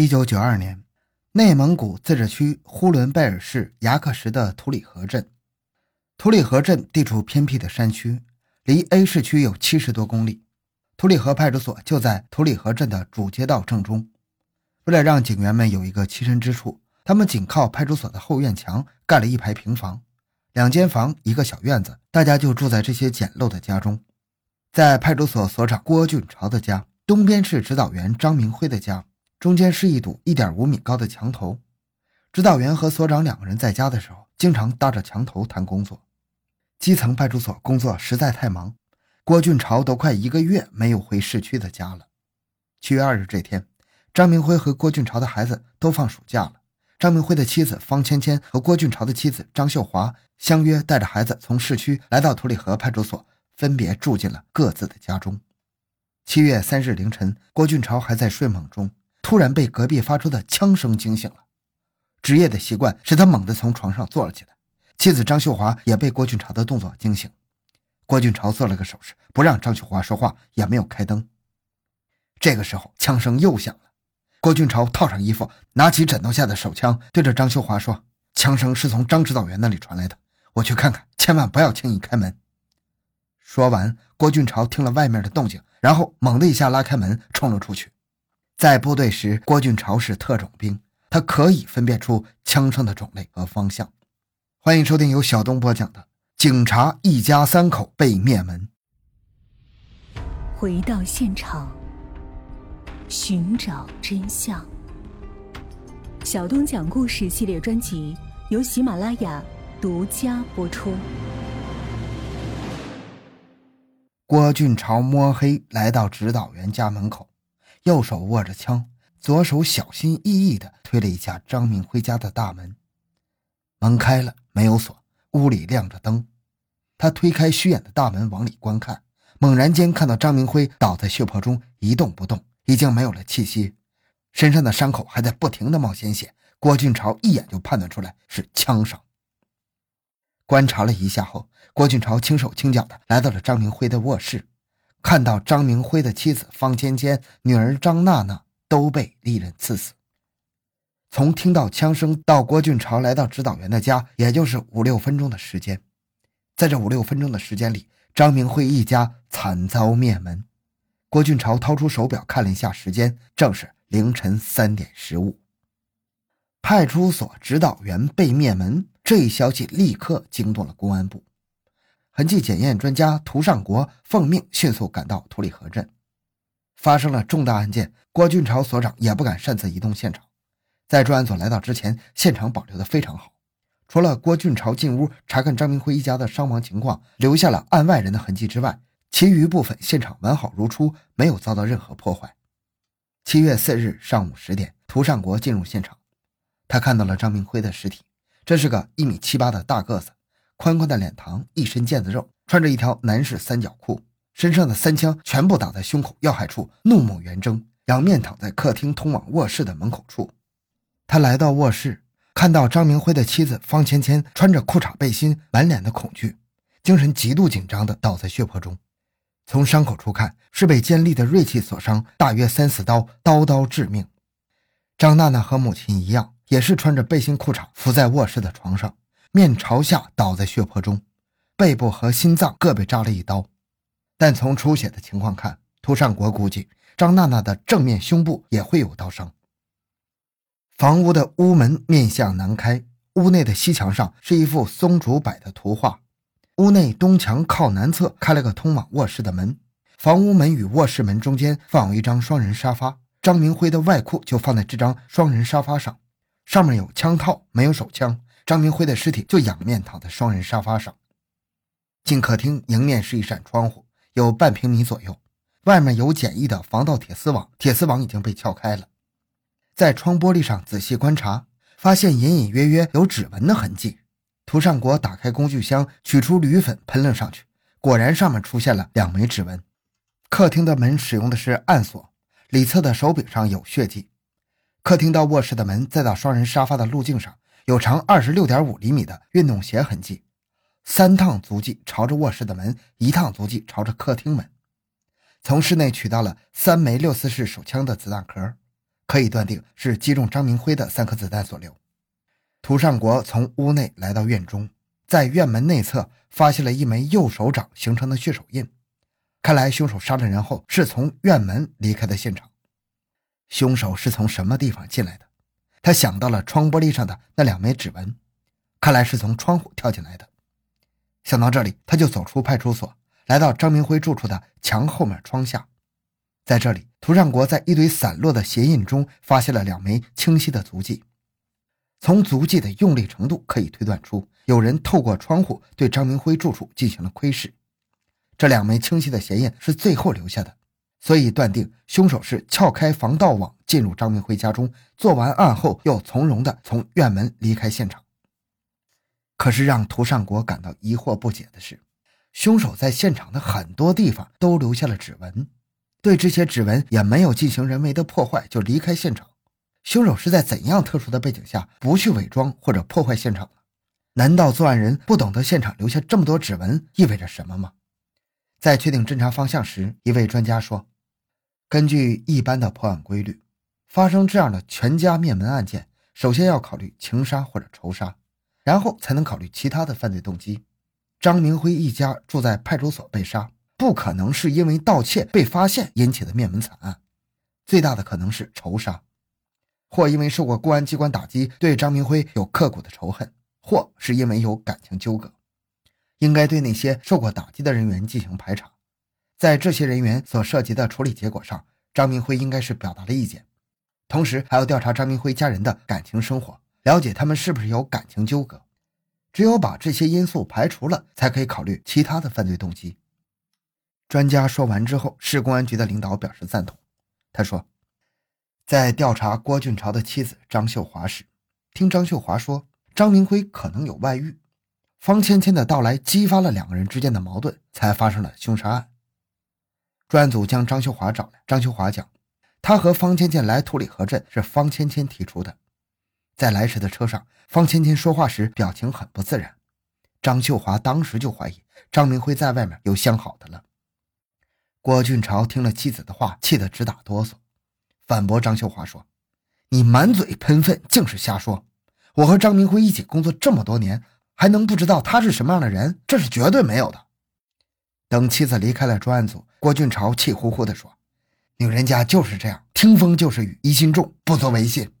一九九二年，内蒙古自治区呼伦贝尔市牙克什的图里河镇。图里河镇地处偏僻的山区，离 A 市区有七十多公里。图里河派出所就在图里河镇的主街道正中。为了让警员们有一个栖身之处，他们紧靠派出所的后院墙盖了一排平房，两间房一个小院子，大家就住在这些简陋的家中。在派出所所长郭俊朝的家东边是指导员张明辉的家。中间是一堵一点五米高的墙头，指导员和所长两个人在家的时候，经常搭着墙头谈工作。基层派出所工作实在太忙，郭俊朝都快一个月没有回市区的家了。七月二日这天，张明辉和郭俊朝的孩子都放暑假了。张明辉的妻子方芊芊和郭俊朝的妻子张秀华相约带着孩子从市区来到图里河派出所，分别住进了各自的家中。七月三日凌晨，郭俊朝还在睡梦中。突然被隔壁发出的枪声惊醒了，职业的习惯使他猛地从床上坐了起来。妻子张秀华也被郭俊朝的动作惊醒。郭俊朝做了个手势，不让张秀华说话，也没有开灯。这个时候，枪声又响了。郭俊朝套上衣服，拿起枕头下的手枪，对着张秀华说：“枪声是从张指导员那里传来的，我去看看，千万不要轻易开门。”说完，郭俊朝听了外面的动静，然后猛地一下拉开门，冲了出去。在部队时，郭俊朝是特种兵，他可以分辨出枪声的种类和方向。欢迎收听由小东播讲的《警察一家三口被灭门》。回到现场，寻找真相。小东讲故事系列专辑由喜马拉雅独家播出。郭俊朝摸黑来到指导员家门口。右手握着枪，左手小心翼翼地推了一下张明辉家的大门。门开了，没有锁，屋里亮着灯。他推开虚掩的大门，往里观看，猛然间看到张明辉倒在血泊中，一动不动，已经没有了气息，身上的伤口还在不停地冒鲜血。郭俊朝一眼就判断出来是枪伤。观察了一下后，郭俊朝轻手轻脚地来到了张明辉的卧室。看到张明辉的妻子方芊芊、女儿张娜娜都被利刃刺死。从听到枪声到郭俊朝来到指导员的家，也就是五六分钟的时间。在这五六分钟的时间里，张明辉一家惨遭灭门。郭俊朝掏出手表看了一下时间，正是凌晨三点十五。派出所指导员被灭门，这一消息立刻惊动了公安部。痕迹检验专家涂尚国奉命迅速赶到图里河镇，发生了重大案件，郭俊朝所长也不敢擅自移动现场。在专案组来到之前，现场保留的非常好，除了郭俊朝进屋查看张明辉一家的伤亡情况，留下了案外人的痕迹之外，其余部分现场完好如初，没有遭到任何破坏。七月四日上午十点，涂尚国进入现场，他看到了张明辉的尸体，这是个一米七八的大个子。宽宽的脸膛，一身腱子肉，穿着一条男士三角裤，身上的三枪全部打在胸口要害处，怒目圆睁，仰面躺在客厅通往卧室的门口处。他来到卧室，看到张明辉的妻子方芊芊穿着裤衩背心，满脸的恐惧，精神极度紧张的倒在血泊中。从伤口处看，是被尖利的锐器所伤，大约三四刀，刀刀致命。张娜娜和母亲一样，也是穿着背心裤衩伏在卧室的床上。面朝下倒在血泊中，背部和心脏各被扎了一刀，但从出血的情况看，涂善国估计张娜娜的正面胸部也会有刀伤。房屋的屋门面向南开，屋内的西墙上是一幅松竹柏的图画。屋内东墙靠南侧开了个通往卧室的门，房屋门与卧室门中间放有一张双人沙发，张明辉的外裤就放在这张双人沙发上，上面有枪套，没有手枪。张明辉的尸体就仰面躺在双人沙发上。进客厅，迎面是一扇窗户，有半平米左右，外面有简易的防盗铁丝网，铁丝网已经被撬开了。在窗玻璃上仔细观察，发现隐隐约约有指纹的痕迹。涂尚国打开工具箱，取出铝粉喷了上去，果然上面出现了两枚指纹。客厅的门使用的是暗锁，里侧的手柄上有血迹。客厅到卧室的门，再到双人沙发的路径上。有长二十六点五厘米的运动鞋痕迹，三趟足迹朝着卧室的门，一趟足迹朝着客厅门。从室内取到了三枚六四式手枪的子弹壳，可以断定是击中张明辉的三颗子弹所留。涂尚国从屋内来到院中，在院门内侧发现了一枚右手掌形成的血手印，看来凶手杀了人后是从院门离开的现场。凶手是从什么地方进来的？他想到了窗玻璃上的那两枚指纹，看来是从窗户跳进来的。想到这里，他就走出派出所，来到张明辉住处的墙后面窗下，在这里，涂尚国在一堆散落的鞋印中发现了两枚清晰的足迹。从足迹的用力程度可以推断出，有人透过窗户对张明辉住处进行了窥视。这两枚清晰的鞋印是最后留下的，所以断定凶手是撬开防盗网进入张明辉家中，做完案后又从容地从院门离开现场。可是让涂尚国感到疑惑不解的是，凶手在现场的很多地方都留下了指纹，对这些指纹也没有进行人为的破坏就离开现场。凶手是在怎样特殊的背景下不去伪装或者破坏现场呢？难道作案人不懂得现场留下这么多指纹意味着什么吗？在确定侦查方向时，一位专家说：“根据一般的破案规律，发生这样的全家灭门案件，首先要考虑情杀或者仇杀，然后才能考虑其他的犯罪动机。张明辉一家住在派出所被杀，不可能是因为盗窃被发现引起的灭门惨案，最大的可能是仇杀。”或因为受过公安机关打击，对张明辉有刻骨的仇恨；或是因为有感情纠葛，应该对那些受过打击的人员进行排查。在这些人员所涉及的处理结果上，张明辉应该是表达了意见。同时，还要调查张明辉家人的感情生活，了解他们是不是有感情纠葛。只有把这些因素排除了，才可以考虑其他的犯罪动机。专家说完之后，市公安局的领导表示赞同。他说。在调查郭俊朝的妻子张秀华时，听张秀华说张明辉可能有外遇，方芊芊的到来激发了两个人之间的矛盾，才发生了凶杀案。专案组将张秀华找来，张秀华讲，他和方芊芊来土里河镇是方芊芊提出的，在来时的车上，方芊芊说话时表情很不自然，张秀华当时就怀疑张明辉在外面有相好的了。郭俊朝听了妻子的话，气得直打哆嗦。反驳张秀华说：“你满嘴喷粪，净是瞎说！我和张明辉一起工作这么多年，还能不知道他是什么样的人？这是绝对没有的。”等妻子离开了专案组，郭俊朝气呼呼地说：“女人家就是这样，听风就是雨，疑心重，不足为信。”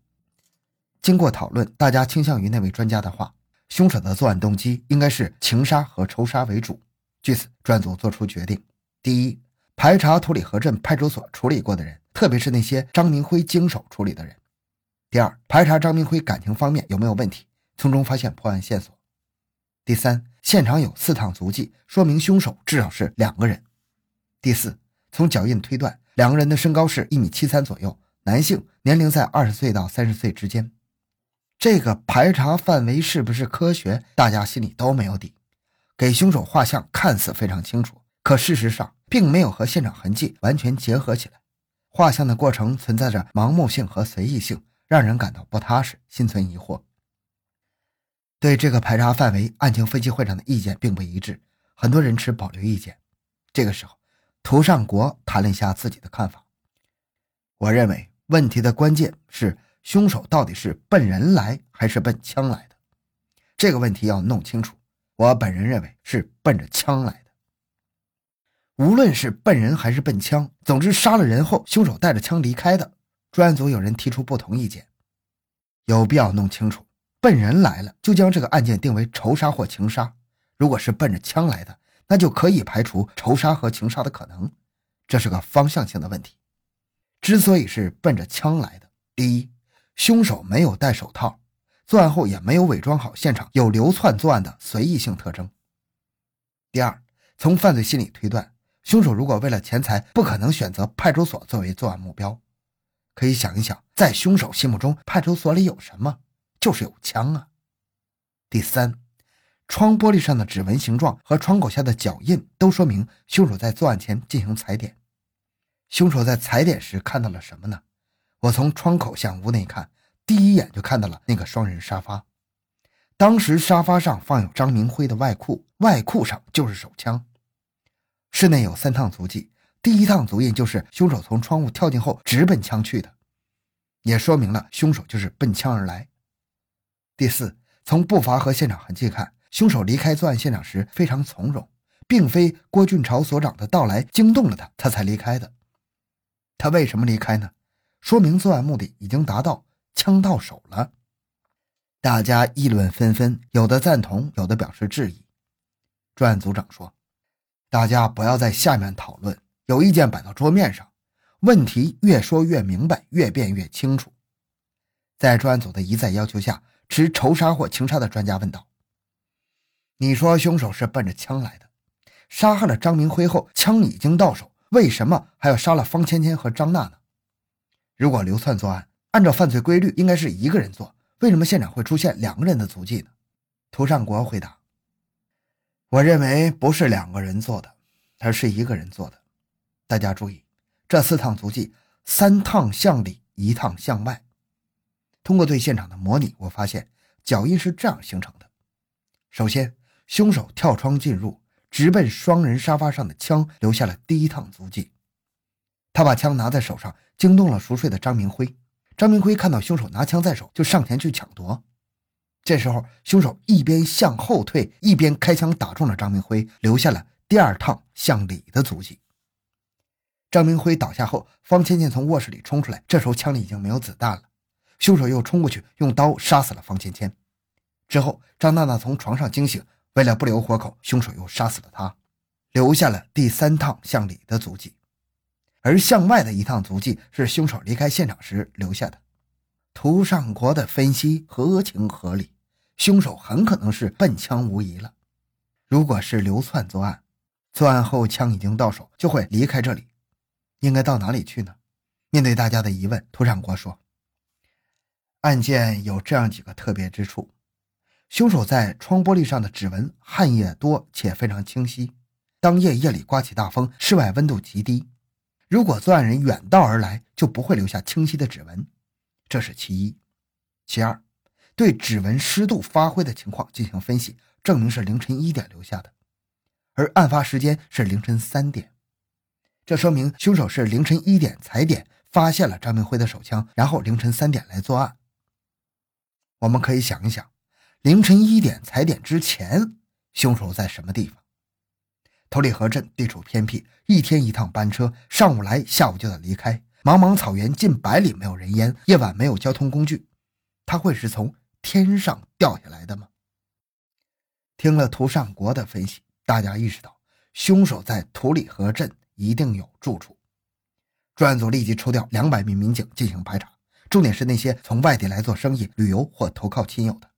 经过讨论，大家倾向于那位专家的话：凶手的作案动机应该是情杀和仇杀为主。据此，专案组作出决定：第一，排查土里河镇派出所处理过的人。特别是那些张明辉经手处理的人。第二，排查张明辉感情方面有没有问题，从中发现破案线索。第三，现场有四趟足迹，说明凶手至少是两个人。第四，从脚印推断，两个人的身高是一米七三左右，男性，年龄在二十岁到三十岁之间。这个排查范围是不是科学，大家心里都没有底。给凶手画像看似非常清楚，可事实上并没有和现场痕迹完全结合起来。画像的过程存在着盲目性和随意性，让人感到不踏实，心存疑惑。对这个排查范围，案情分析会上的意见并不一致，很多人持保留意见。这个时候，涂尚国谈了一下自己的看法。我认为问题的关键是凶手到底是奔人来还是奔枪来的，这个问题要弄清楚。我本人认为是奔着枪来的。无论是奔人还是奔枪，总之杀了人后，凶手带着枪离开的。专案组有人提出不同意见，有必要弄清楚，奔人来了就将这个案件定为仇杀或情杀；如果是奔着枪来的，那就可以排除仇杀和情杀的可能。这是个方向性的问题。之所以是奔着枪来的，第一，凶手没有戴手套，作案后也没有伪装好现场有流窜作案的随意性特征；第二，从犯罪心理推断。凶手如果为了钱财，不可能选择派出所作为作案目标。可以想一想，在凶手心目中，派出所里有什么？就是有枪啊。第三，窗玻璃上的指纹形状和窗口下的脚印都说明凶手在作案前进行踩点。凶手在踩点时看到了什么呢？我从窗口向屋内看，第一眼就看到了那个双人沙发。当时沙发上放有张明辉的外裤，外裤上就是手枪。室内有三趟足迹，第一趟足印就是凶手从窗户跳进后直奔枪去的。也说明了凶手就是奔枪而来。第四，从步伐和现场痕迹看，凶手离开作案现场时非常从容，并非郭俊朝所长的到来惊动了他，他才离开的。他为什么离开呢？说明作案目的已经达到，枪到手了。大家议论纷纷，有的赞同，有的表示质疑。专案组长说：“大家不要在下面讨论，有意见摆到桌面上，问题越说越明白，越辩越清楚。”在专案组的一再要求下，持仇杀或情杀的专家问道：“你说凶手是奔着枪来的，杀害了张明辉后，枪已经到手，为什么还要杀了方芊芊和张娜呢？如果流窜作案，按照犯罪规律，应该是一个人做。”为什么现场会出现两个人的足迹呢？涂善国回答：“我认为不是两个人做的，而是一个人做的。大家注意，这四趟足迹，三趟向里，一趟向外。通过对现场的模拟，我发现脚印是这样形成的：首先，凶手跳窗进入，直奔双人沙发上的枪，留下了第一趟足迹。他把枪拿在手上，惊动了熟睡的张明辉。”张明辉看到凶手拿枪在手，就上前去抢夺。这时候，凶手一边向后退，一边开枪打中了张明辉，留下了第二趟向里的足迹。张明辉倒下后，方倩倩从卧室里冲出来，这时候枪里已经没有子弹了。凶手又冲过去，用刀杀死了方芊芊。之后，张娜娜从床上惊醒，为了不留活口，凶手又杀死了她，留下了第三趟向里的足迹。而向外的一趟足迹是凶手离开现场时留下的。涂尚国的分析合情合理，凶手很可能是奔枪无疑了。如果是流窜作案，作案后枪已经到手，就会离开这里，应该到哪里去呢？面对大家的疑问，涂尚国说：“案件有这样几个特别之处：凶手在窗玻璃上的指纹汗液多且非常清晰。当夜夜里刮起大风，室外温度极低。”如果作案人远道而来，就不会留下清晰的指纹，这是其一。其二，对指纹湿度发挥的情况进行分析，证明是凌晨一点留下的，而案发时间是凌晨三点，这说明凶手是凌晨一点踩点发现了张明辉的手枪，然后凌晨三点来作案。我们可以想一想，凌晨一点踩点之前，凶手在什么地方？头里河镇地处偏僻，一天一趟班车，上午来，下午就得离开。茫茫草原近百里没有人烟，夜晚没有交通工具，他会是从天上掉下来的吗？听了涂尚国的分析，大家意识到凶手在土里河镇一定有住处。专案组立即抽调两百名民警进行排查，重点是那些从外地来做生意、旅游或投靠亲友的。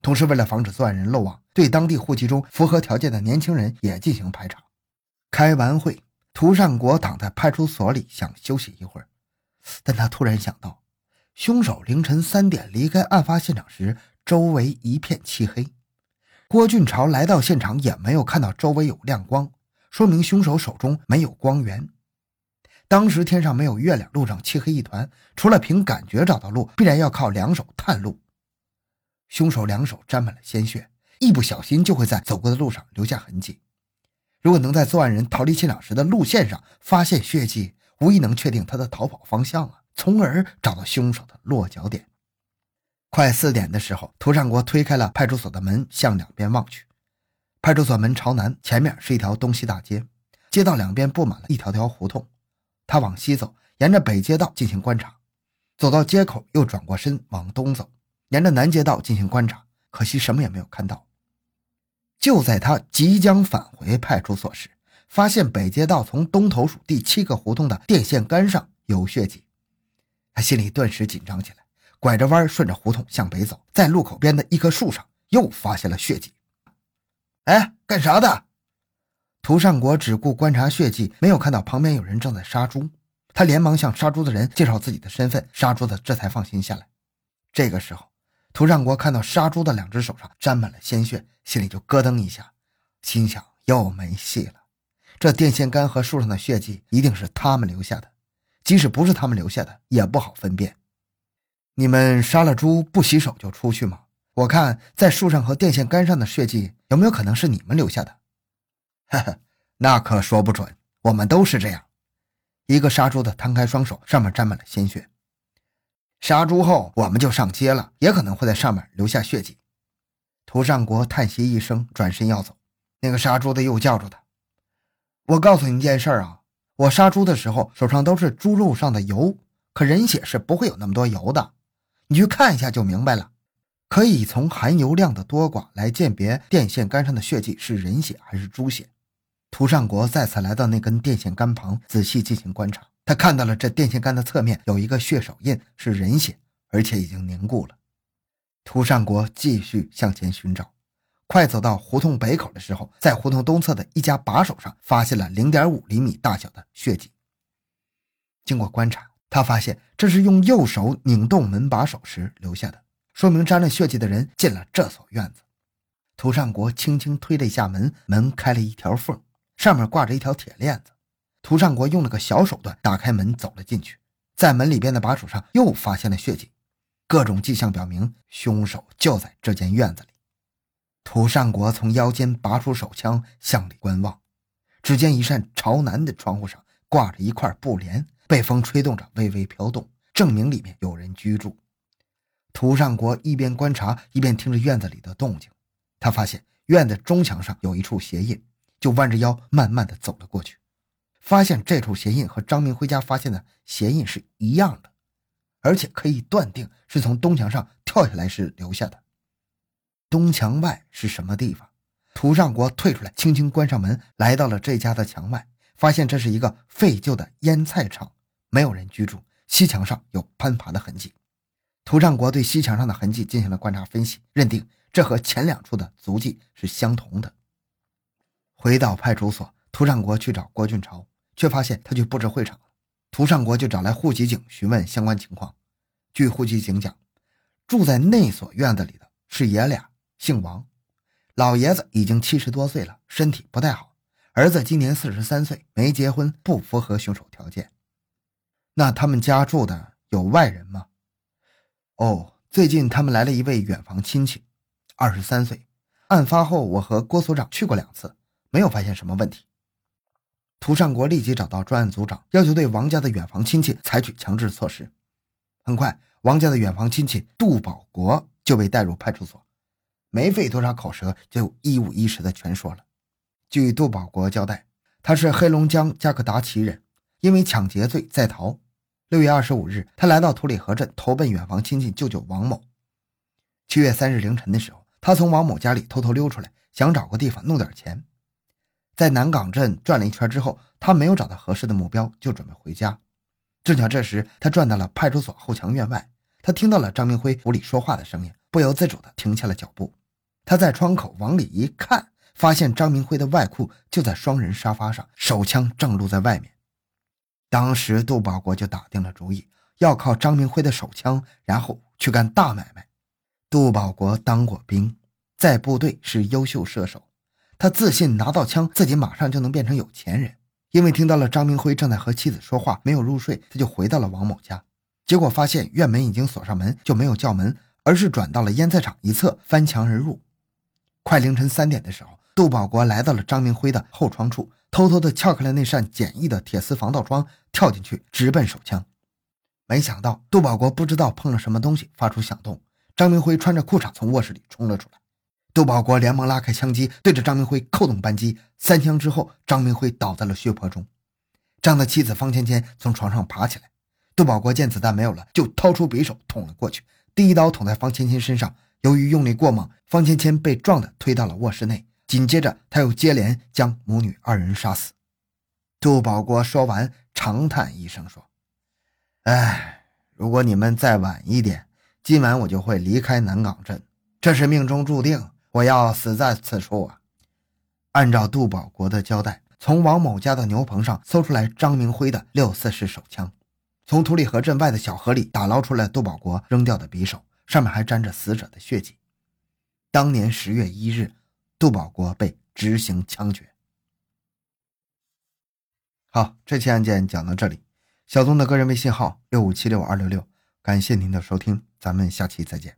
同时，为了防止作案人漏网，对当地户籍中符合条件的年轻人也进行排查。开完会，涂善国躺在派出所里想休息一会儿，但他突然想到，凶手凌晨三点离开案发现场时，周围一片漆黑。郭俊朝来到现场也没有看到周围有亮光，说明凶手手中没有光源。当时天上没有月亮，路上漆黑一团，除了凭感觉找到路，必然要靠两手探路。凶手两手沾满了鲜血，一不小心就会在走过的路上留下痕迹。如果能在作案人逃离现场时的路线上发现血迹，无疑能确定他的逃跑方向啊，从而找到凶手的落脚点。快四点的时候，涂善国推开了派出所的门，向两边望去。派出所门朝南，前面是一条东西大街，街道两边布满了一条条胡同。他往西走，沿着北街道进行观察，走到街口又转过身往东走。沿着南街道进行观察，可惜什么也没有看到。就在他即将返回派出所时，发现北街道从东头数第七个胡同的电线杆上有血迹，他心里顿时紧张起来，拐着弯顺着胡同向北走，在路口边的一棵树上又发现了血迹。哎，干啥的？涂善国只顾观察血迹，没有看到旁边有人正在杀猪。他连忙向杀猪的人介绍自己的身份，杀猪的这才放心下来。这个时候。涂善国看到杀猪的两只手上沾满了鲜血，心里就咯噔一下，心想又没戏了。这电线杆和树上的血迹一定是他们留下的，即使不是他们留下的，也不好分辨。你们杀了猪不洗手就出去吗？我看在树上和电线杆上的血迹，有没有可能是你们留下的？哈哈，那可说不准。我们都是这样。一个杀猪的摊开双手，上面沾满了鲜血。杀猪后我们就上街了，也可能会在上面留下血迹。涂上国叹息一声，转身要走。那个杀猪的又叫住他：“我告诉你一件事啊，我杀猪的时候手上都是猪肉上的油，可人血是不会有那么多油的。你去看一下就明白了。可以从含油量的多寡来鉴别电线杆上的血迹是人血还是猪血。”涂上国再次来到那根电线杆旁，仔细进行观察。他看到了这电线杆的侧面有一个血手印，是人血，而且已经凝固了。涂上国继续向前寻找，快走到胡同北口的时候，在胡同东侧的一家把手上发现了零点五厘米大小的血迹。经过观察，他发现这是用右手拧动门把手时留下的，说明沾了血迹的人进了这所院子。涂上国轻轻推了一下门，门开了一条缝。上面挂着一条铁链子，涂上国用了个小手段打开门走了进去，在门里边的把手上又发现了血迹，各种迹象表明凶手就在这间院子里。涂上国从腰间拔出手枪向里观望，只见一扇朝南的窗户上挂着一块布帘，被风吹动着微微飘动，证明里面有人居住。涂上国一边观察一边听着院子里的动静，他发现院子中墙上有一处鞋印。就弯着腰，慢慢的走了过去，发现这处鞋印和张明辉家发现的鞋印是一样的，而且可以断定是从东墙上跳下来时留下的。东墙外是什么地方？涂尚国退出来，轻轻关上门，来到了这家的墙外，发现这是一个废旧的腌菜厂，没有人居住。西墙上有攀爬的痕迹。涂尚国对西墙上的痕迹进行了观察分析，认定这和前两处的足迹是相同的。回到派出所，涂上国去找郭俊朝，却发现他去布置会场了。涂上国就找来户籍警询问相关情况。据户籍警讲，住在那所院子里的是爷俩，姓王，老爷子已经七十多岁了，身体不太好，儿子今年四十三岁，没结婚，不符合凶手条件。那他们家住的有外人吗？哦，最近他们来了一位远房亲戚，二十三岁。案发后，我和郭所长去过两次。没有发现什么问题。涂善国立即找到专案组长，要求对王家的远房亲戚采取强制措施。很快，王家的远房亲戚杜保国就被带入派出所，没费多少口舌就一五一十的全说了。据杜保国交代，他是黑龙江加克达奇人，因为抢劫罪在逃。六月二十五日，他来到土里河镇投奔远房亲戚舅舅王某。七月三日凌晨的时候，他从王某家里偷偷溜出来，想找个地方弄点钱。在南岗镇转了一圈之后，他没有找到合适的目标，就准备回家。正巧这时，他转到了派出所后墙院外，他听到了张明辉屋里说话的声音，不由自主地停下了脚步。他在窗口往里一看，发现张明辉的外裤就在双人沙发上，手枪正露在外面。当时杜保国就打定了主意，要靠张明辉的手枪，然后去干大买卖。杜保国当过兵，在部队是优秀射手。他自信拿到枪，自己马上就能变成有钱人。因为听到了张明辉正在和妻子说话，没有入睡，他就回到了王某家。结果发现院门已经锁上门，就没有叫门，而是转到了腌菜厂一侧，翻墙而入。快凌晨三点的时候，杜保国来到了张明辉的后窗处，偷偷的撬开了那扇简易的铁丝防盗窗，跳进去直奔手枪。没想到杜保国不知道碰了什么东西，发出响动。张明辉穿着裤衩从卧室里冲了出来。杜保国连忙拉开枪机，对着张明辉扣动扳机。三枪之后，张明辉倒在了血泊中。张的妻子方芊芊从床上爬起来。杜保国见子弹没有了，就掏出匕首捅了过去。第一刀捅在方芊芊身上，由于用力过猛，方芊芊被撞的推到了卧室内。紧接着，他又接连将母女二人杀死。杜保国说完，长叹一声说：“哎，如果你们再晚一点，今晚我就会离开南岗镇。这是命中注定。”我要死在此处啊！按照杜保国的交代，从王某家的牛棚上搜出来张明辉的六四式手枪，从土里河镇外的小河里打捞出来杜保国扔掉的匕首，上面还沾着死者的血迹。当年十月一日，杜保国被执行枪决。好，这期案件讲到这里。小东的个人微信号六五七六二六六，感谢您的收听，咱们下期再见。